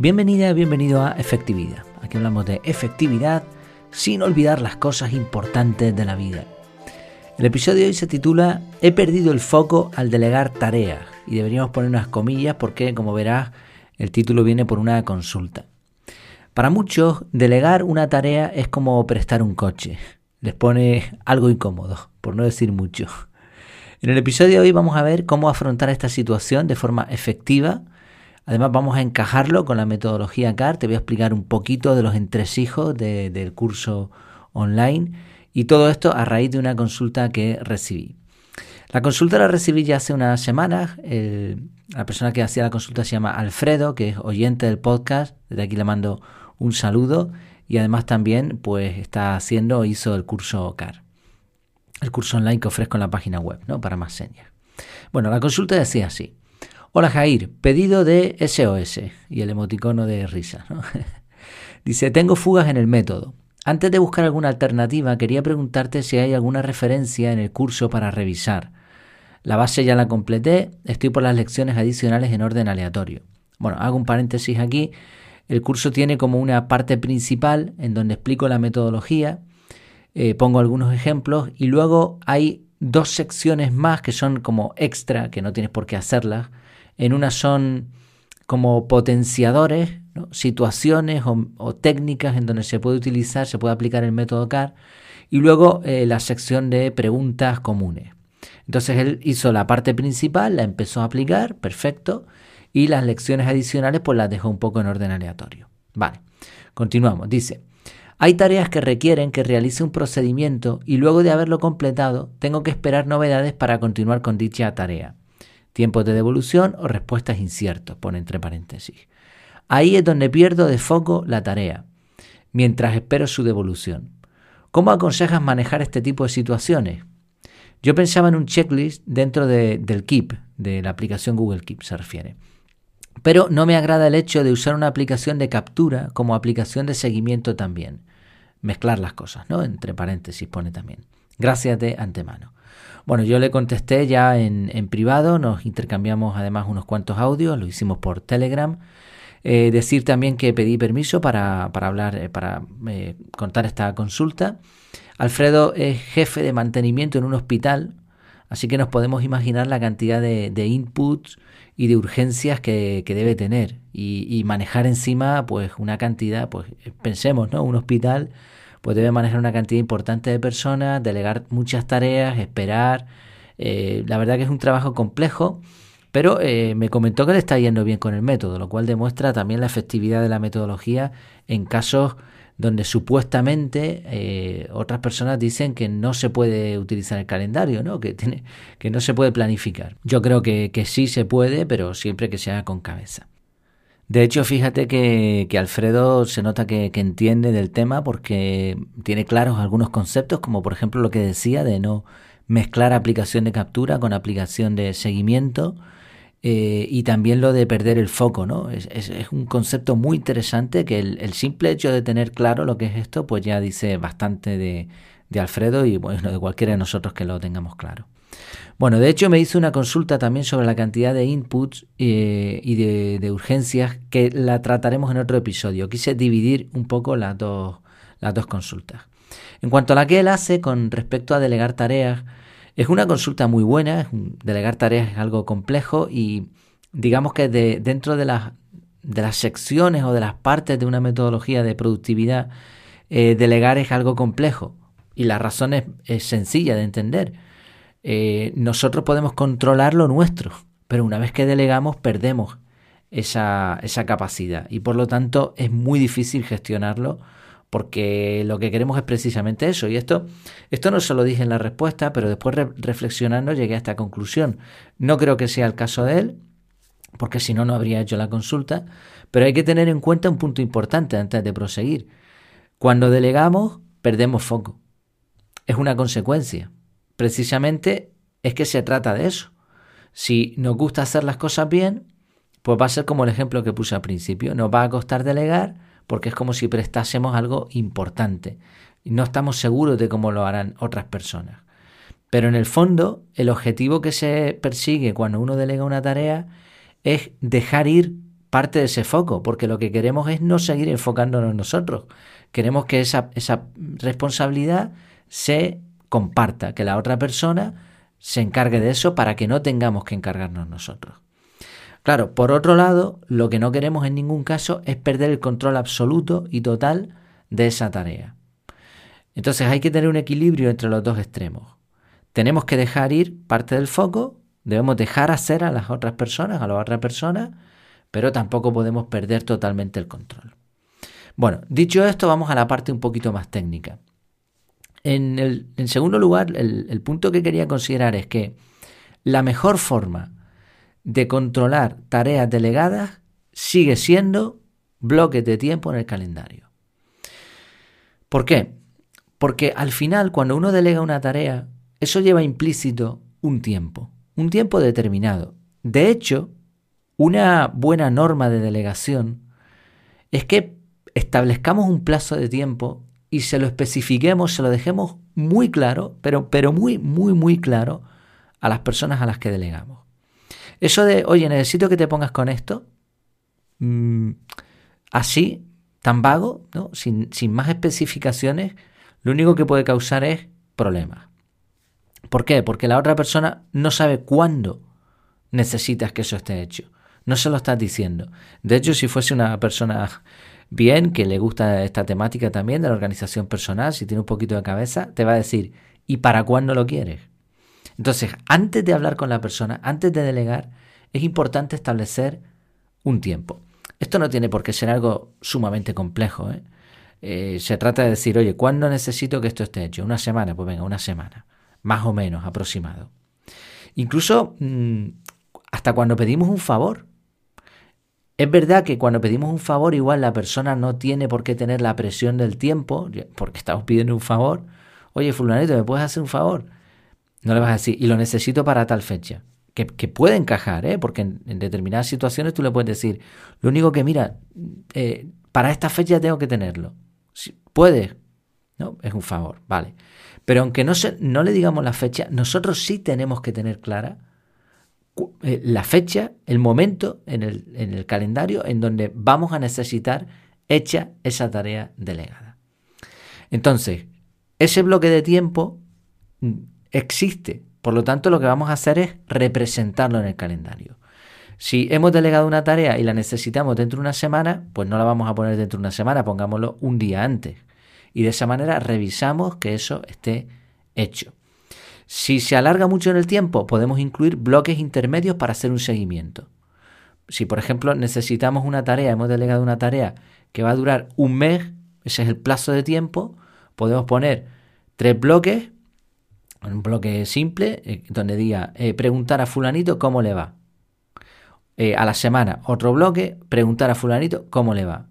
Bienvenida, bienvenido a Efectividad. Aquí hablamos de efectividad sin olvidar las cosas importantes de la vida. El episodio de hoy se titula He perdido el foco al delegar tareas y deberíamos poner unas comillas porque, como verás, el título viene por una consulta. Para muchos, delegar una tarea es como prestar un coche. Les pone algo incómodo, por no decir mucho. En el episodio de hoy vamos a ver cómo afrontar esta situación de forma efectiva Además vamos a encajarlo con la metodología CAR. Te voy a explicar un poquito de los entresijos del curso online y todo esto a raíz de una consulta que recibí. La consulta la recibí ya hace unas semanas. la persona que hacía la consulta se llama Alfredo, que es oyente del podcast. Desde aquí le mando un saludo y además también pues está haciendo hizo el curso CAR. El curso online que ofrezco en la página web, ¿no? Para más señas. Bueno, la consulta decía así. Hola Jair, pedido de SOS y el emoticono de risa. Dice, tengo fugas en el método. Antes de buscar alguna alternativa, quería preguntarte si hay alguna referencia en el curso para revisar. La base ya la completé, estoy por las lecciones adicionales en orden aleatorio. Bueno, hago un paréntesis aquí. El curso tiene como una parte principal en donde explico la metodología, eh, pongo algunos ejemplos y luego hay dos secciones más que son como extra, que no tienes por qué hacerlas, en una son como potenciadores, situaciones o, técnicas en donde se puede utilizar, se puede aplicar el método CAR, y luego eh, la sección de preguntas comunes. Entonces él hizo la parte principal, la empezó a aplicar, perfecto, y las lecciones adicionales pues las dejó un poco en orden aleatorio. Vale, continuamos. Dice, hay tareas que requieren que realice un procedimiento y luego de haberlo completado tengo que esperar novedades para continuar con dicha tarea. Tiempos de devolución o respuestas inciertos, pone entre paréntesis. Ahí es donde pierdo de foco la tarea, mientras espero su devolución. ¿Cómo aconsejas manejar este tipo de situaciones? Yo pensaba en un checklist dentro del Keep, de la aplicación Google Keep se refiere. Pero no me agrada el hecho de usar una aplicación de captura como aplicación de seguimiento también. Mezclar las cosas, ¿no? Entre paréntesis pone también. Gracias de antemano. Bueno, yo le contesté ya en, privado, nos intercambiamos además unos cuantos audios, lo hicimos por Telegram. Eh, decir también que pedí permiso para, hablar, eh, para eh, contar esta consulta. Alfredo es jefe de mantenimiento en un hospital, así que nos podemos imaginar la cantidad de, inputs y de urgencias que, debe tener y, y, manejar encima pues una cantidad, pues pensemos, ¿no? Un hospital pues debe manejar una cantidad importante de personas, delegar muchas tareas, esperar. Eh, la verdad que es un trabajo complejo, pero eh, me comentó que le está yendo bien con el método, lo cual demuestra también la efectividad de la metodología en casos donde supuestamente eh, otras personas dicen que no se puede utilizar el calendario, ¿no? Que, tiene, que no se puede planificar. Yo creo que, que sí se puede, pero siempre que se haga con cabeza. De hecho, fíjate que, Alfredo se nota que, entiende del tema porque tiene claros algunos conceptos, como por ejemplo lo que decía de no mezclar aplicación de captura con aplicación de seguimiento eh, y también lo de perder el foco, ¿no? Es, un concepto muy interesante que el, simple hecho de tener claro lo que es esto, pues ya dice bastante de, de Alfredo y bueno, de cualquiera de nosotros que lo tengamos claro. Bueno, de hecho me hizo una consulta también sobre la cantidad de inputs eh, y de, urgencias que la trataremos en otro episodio. Quise dividir un poco las dos, las dos consultas. En cuanto a la que él hace con respecto a delegar tareas, es una consulta muy buena, delegar tareas es algo complejo y digamos que de, dentro de las, de las secciones o de las partes de una metodología de productividad, eh, delegar es algo complejo y la razón es sencilla de entender eh, nosotros podemos controlar lo nuestro, pero una vez que delegamos perdemos esa, esa capacidad y por lo tanto es muy difícil gestionarlo porque lo que queremos es precisamente eso. Y esto, esto no se lo dije en la respuesta, pero después reflexionando llegué a esta conclusión. No creo que sea el caso de él, porque si no, no habría hecho la consulta, pero hay que tener en cuenta un punto importante antes de proseguir. Cuando delegamos, perdemos foco. Es una consecuencia precisamente es que se trata de eso. Si nos gusta hacer las cosas bien, pues va a ser como el ejemplo que puse al principio. Nos va a costar delegar porque es como si prestásemos algo importante. Y no estamos seguros de cómo lo harán otras personas. Pero en el fondo, el objetivo que se persigue cuando uno delega una tarea es dejar ir parte de ese foco, porque lo que queremos es no seguir enfocándonos nosotros. Queremos que esa, esa responsabilidad se comparta, que la otra persona se encargue de eso para que no tengamos que encargarnos nosotros. Claro, por otro lado, lo que no queremos en ningún caso es perder el control absoluto y total de esa tarea. Entonces hay que tener un equilibrio entre los dos extremos. Tenemos que dejar ir parte del foco, debemos dejar hacer a las otras personas, a las otras personas, pero tampoco podemos perder totalmente el control. Bueno, dicho esto, vamos a la parte un poquito más técnica. En, segundo lugar, el punto que quería considerar es que la mejor forma de controlar tareas delegadas sigue siendo bloques de tiempo en el calendario. ¿Por qué? Porque al final, cuando uno delega una tarea, eso lleva implícito un tiempo, un tiempo determinado. De hecho, una buena norma de delegación es que establezcamos un plazo de tiempo y se lo especifiquemos, se lo dejemos muy claro, pero, pero muy, muy, muy claro a las personas a las que delegamos. Eso de, oye, necesito que te pongas con esto, mm, así, tan vago, ¿no? sin, sin más especificaciones, lo único que puede causar es problemas. ¿Por qué? Porque la otra persona no sabe cuándo necesitas que eso esté hecho. No se lo estás diciendo. De hecho, si fuese una persona bien, que le gusta esta temática también de la organización personal, si tiene un poquito de cabeza, te va a decir, ¿y para cuándo lo quieres? Entonces, antes de hablar con la persona, antes de delegar, es importante establecer un tiempo. Esto no tiene por qué ser algo sumamente complejo. ¿eh? Eh, se trata de decir, oye, ¿cuándo necesito que esto esté hecho? ¿Una semana? Pues venga, una semana. Más o menos, aproximado. Incluso mm, hasta cuando pedimos un favor. Es verdad que cuando pedimos un favor, igual la persona no tiene por qué tener la presión del tiempo, porque estamos pidiendo un favor. Oye, fulanito, ¿me puedes hacer un favor? No le vas a decir, y lo necesito para tal fecha. Que, puede encajar, ¿eh? porque en, determinadas situaciones tú le puedes decir, lo único que, mira, eh, para esta fecha tengo que tenerlo. Si, puedes, ¿no? Es un favor, vale. Pero aunque no, se, no le digamos la fecha, nosotros sí tenemos que tener clara eh, la fecha, el momento en el, en el calendario en donde vamos a necesitar hecha esa tarea delegada. Entonces, ese bloque de tiempo mm, existe. Por lo tanto, lo que vamos a hacer es representarlo en el calendario. Si hemos delegado una tarea y la necesitamos dentro de una semana, pues no la vamos a poner dentro de una semana, pongámoslo un día antes. Y de esa manera revisamos que eso esté hecho. Si se alarga mucho en el tiempo, podemos incluir bloques intermedios para hacer un seguimiento. Si, por ejemplo, necesitamos una tarea, hemos delegado una tarea que va a durar un mes, ese es el plazo de tiempo, podemos poner tres bloques, un bloque simple, eh, donde diga eh, preguntar a fulanito cómo le va. Eh, a la semana otro bloque, preguntar a fulanito cómo le va.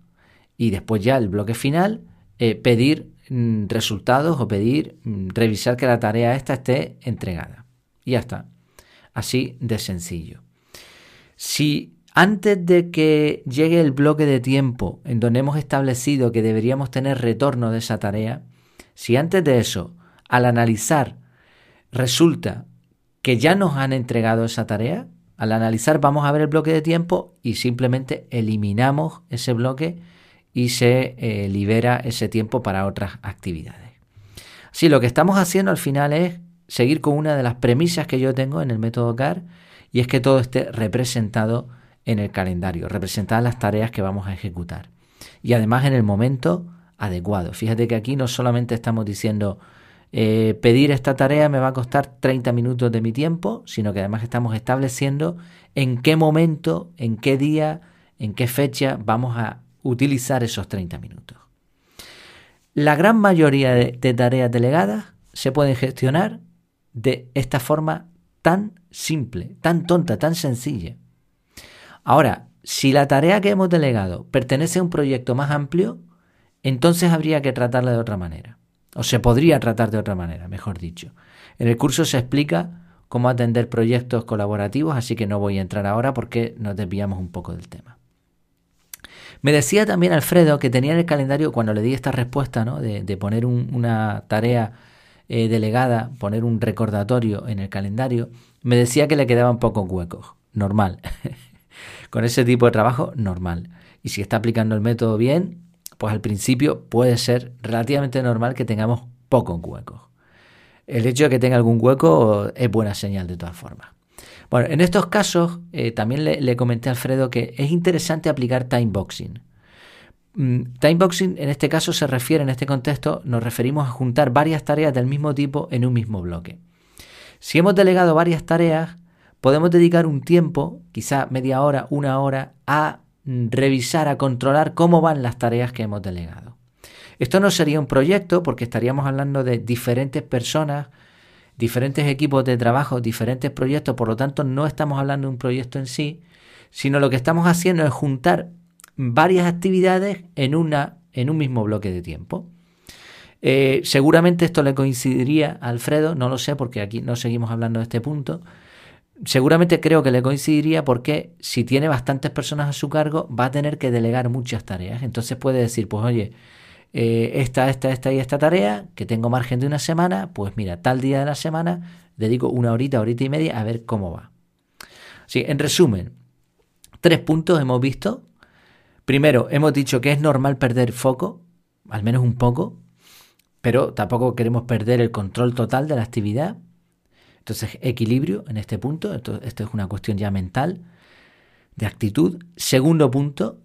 Y después ya el bloque final, pedir resultados o pedir mm, revisar que la tarea esta esté entregada. Y ya está. Así de sencillo. Si antes de que llegue el bloque de tiempo en donde hemos establecido que deberíamos tener retorno de esa tarea, si antes de eso, al analizar, resulta que ya nos han entregado esa tarea, al analizar vamos a ver el bloque de tiempo y simplemente eliminamos ese bloque y se eh, libera ese tiempo para otras actividades. Sí, lo que estamos haciendo al final es seguir con una de las premisas que yo tengo en el método CAR y es que todo esté representado en el calendario, representadas las tareas que vamos a ejecutar y además en el momento adecuado. Fíjate que aquí no solamente estamos diciendo eh, pedir esta tarea me va a costar 30 minutos de mi tiempo, sino que además estamos estableciendo en qué momento, en qué día, en qué fecha vamos a utilizar esos 30 minutos. La gran mayoría de, tareas delegadas se pueden gestionar de esta forma tan simple, tan tonta, tan sencilla. Ahora, si la tarea que hemos delegado pertenece a un proyecto más amplio, entonces habría que tratarla de otra manera. O se podría tratar de otra manera, mejor dicho. En el curso se explica cómo atender proyectos colaborativos, así que no voy a entrar ahora porque nos desviamos un poco del tema. Me decía también Alfredo que tenía en el calendario, cuando le di esta respuesta, ¿no? de, poner una tarea eh, delegada, poner un recordatorio en el calendario, me decía que le quedaban pocos huecos. Normal. con ese tipo de trabajo normal. Y si está aplicando el método bien, pues al principio puede ser relativamente normal que tengamos pocos huecos. El hecho de que tenga algún hueco es buena señal de todas formas. Bueno, en estos casos eh, también le, comenté a Alfredo que es interesante aplicar timeboxing. Mm, timeboxing en este caso se refiere, en este contexto, nos referimos a juntar varias tareas del mismo tipo en un mismo bloque. Si hemos delegado varias tareas, podemos dedicar un tiempo, quizá media hora, una hora, a mm, revisar, a controlar cómo van las tareas que hemos delegado. Esto no sería un proyecto porque estaríamos hablando de diferentes personas, diferentes equipos de trabajo, diferentes proyectos, por lo tanto no estamos hablando de un proyecto en sí, sino lo que estamos haciendo es juntar varias actividades en, una, en un mismo bloque de tiempo. Eh, seguramente esto le coincidiría a Alfredo, no lo sé porque aquí no seguimos hablando de este punto. Seguramente creo que le coincidiría porque si tiene bastantes personas a su cargo va a tener que delegar muchas tareas. Entonces puede decir, pues oye, eh, esta, esta, esta y esta tarea, que tengo margen de una semana, pues mira, tal día de la semana dedico una horita, horita y media a ver cómo va. Sí, en resumen, tres puntos hemos visto. Primero, hemos dicho que es normal perder foco, al menos un poco, pero tampoco queremos perder el control total de la actividad. Entonces, equilibrio en este punto, esto, esto es una cuestión ya mental, de actitud. Segundo punto,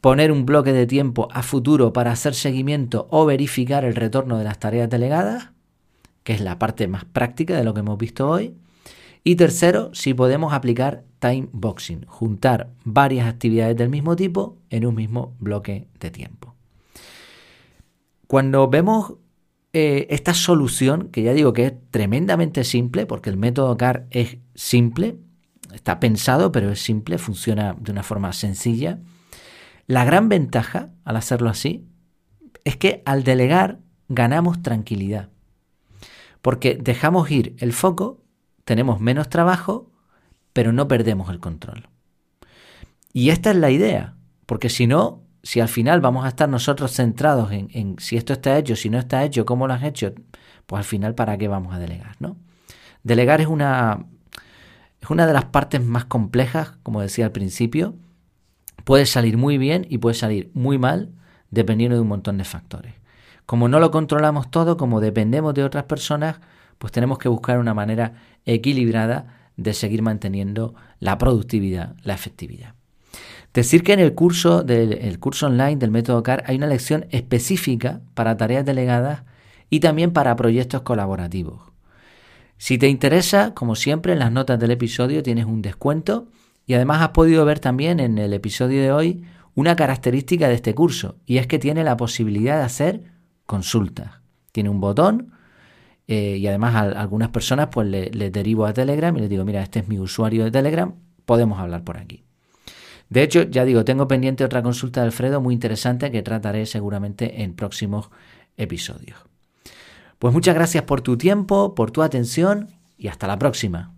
poner un bloque de tiempo a futuro para hacer seguimiento o verificar el retorno de las tareas delegadas, que es la parte más práctica de lo que hemos visto hoy. Y tercero, si podemos aplicar time boxing, juntar varias actividades del mismo tipo en un mismo bloque de tiempo. Cuando vemos eh, esta solución, que ya digo que es tremendamente simple, porque el método CAR es simple, está pensado, pero es simple, funciona de una forma sencilla, la gran ventaja al hacerlo así es que al delegar ganamos tranquilidad. Porque dejamos ir el foco, tenemos menos trabajo, pero no perdemos el control. Y esta es la idea, porque si no, si al final vamos a estar nosotros centrados en, si esto está hecho, si no está hecho, cómo lo has hecho, pues al final para qué vamos a delegar, ¿no? Delegar es una, es una de las partes más complejas, como decía al principio, puede salir muy bien y puede salir muy mal dependiendo de un montón de factores. Como no lo controlamos todo, como dependemos de otras personas, pues tenemos que buscar una manera equilibrada de seguir manteniendo la productividad, la efectividad. Decir que en el curso, del, curso online del método CAR hay una lección específica para tareas delegadas y también para proyectos colaborativos. Si te interesa, como siempre, en las notas del episodio tienes un descuento y además has podido ver también en el episodio de hoy una característica de este curso, y es que tiene la posibilidad de hacer consultas. Tiene un botón eh, y además a algunas personas pues les le derivo a Telegram y les digo, mira, este es mi usuario de Telegram, podemos hablar por aquí. De hecho, ya digo, tengo pendiente otra consulta de Alfredo muy interesante que trataré seguramente en próximos episodios. Pues muchas gracias por tu tiempo, por tu atención y hasta la próxima.